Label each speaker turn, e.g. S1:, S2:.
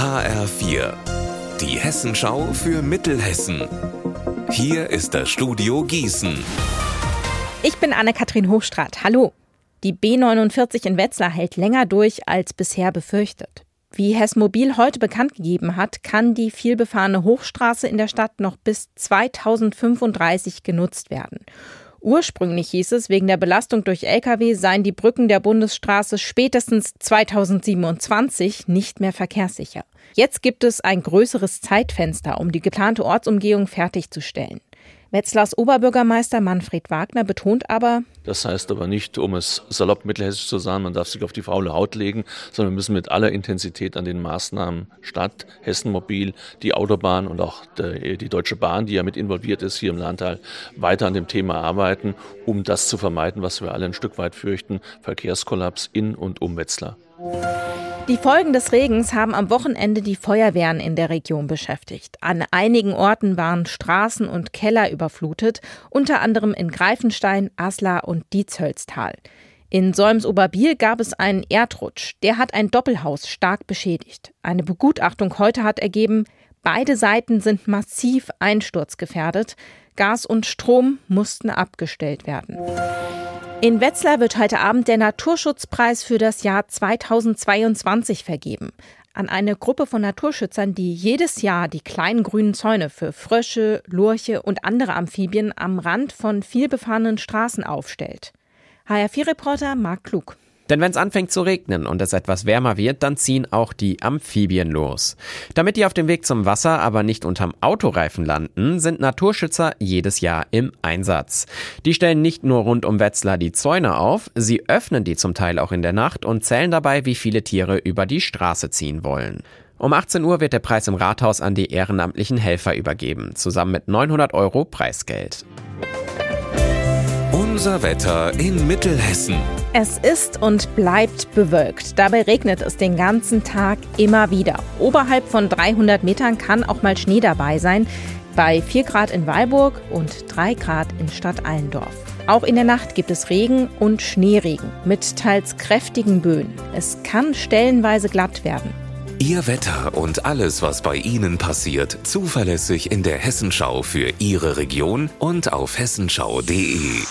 S1: HR4, die Hessenschau für Mittelhessen. Hier ist das Studio Gießen.
S2: Ich bin Anne-Kathrin Hochstrat. Hallo. Die B49 in Wetzlar hält länger durch als bisher befürchtet. Wie Hessmobil heute bekannt gegeben hat, kann die vielbefahrene Hochstraße in der Stadt noch bis 2035 genutzt werden. Ursprünglich hieß es, wegen der Belastung durch Lkw seien die Brücken der Bundesstraße spätestens 2027 nicht mehr verkehrssicher. Jetzt gibt es ein größeres Zeitfenster, um die geplante Ortsumgehung fertigzustellen. Wetzlars Oberbürgermeister Manfred Wagner betont aber,
S3: das heißt aber nicht, um es salopp mittelhessisch zu sagen, man darf sich auf die faule Haut legen, sondern wir müssen mit aller Intensität an den Maßnahmen Stadt, Hessen Mobil, die Autobahn und auch die Deutsche Bahn, die ja mit involviert ist hier im Landteil, weiter an dem Thema arbeiten, um das zu vermeiden, was wir alle ein Stück weit fürchten, Verkehrskollaps in und um Wetzlar.
S2: Die Folgen des Regens haben am Wochenende die Feuerwehren in der Region beschäftigt. An einigen Orten waren Straßen und Keller überflutet, unter anderem in Greifenstein, Aslar und Dietzhölztal. In Solms-Oberbiel gab es einen Erdrutsch. Der hat ein Doppelhaus stark beschädigt. Eine Begutachtung heute hat ergeben, beide Seiten sind massiv einsturzgefährdet. Gas und Strom mussten abgestellt werden. In Wetzlar wird heute Abend der Naturschutzpreis für das Jahr 2022 vergeben. An eine Gruppe von Naturschützern, die jedes Jahr die kleinen grünen Zäune für Frösche, Lurche und andere Amphibien am Rand von vielbefahrenen Straßen aufstellt. HR4-Reporter Marc Klug.
S4: Denn wenn es anfängt zu regnen und es etwas wärmer wird, dann ziehen auch die Amphibien los. Damit die auf dem Weg zum Wasser aber nicht unterm Autoreifen landen, sind Naturschützer jedes Jahr im Einsatz. Die stellen nicht nur rund um Wetzlar die Zäune auf, sie öffnen die zum Teil auch in der Nacht und zählen dabei, wie viele Tiere über die Straße ziehen wollen. Um 18 Uhr wird der Preis im Rathaus an die ehrenamtlichen Helfer übergeben, zusammen mit 900 Euro Preisgeld.
S1: Unser Wetter in Mittelhessen.
S2: Es ist und bleibt bewölkt. Dabei regnet es den ganzen Tag immer wieder. Oberhalb von 300 Metern kann auch mal Schnee dabei sein. Bei 4 Grad in Weilburg und 3 Grad in Stadt Allendorf. Auch in der Nacht gibt es Regen und Schneeregen mit teils kräftigen Böen. Es kann stellenweise glatt werden.
S1: Ihr Wetter und alles, was bei Ihnen passiert, zuverlässig in der Hessenschau für Ihre Region und auf hessenschau.de.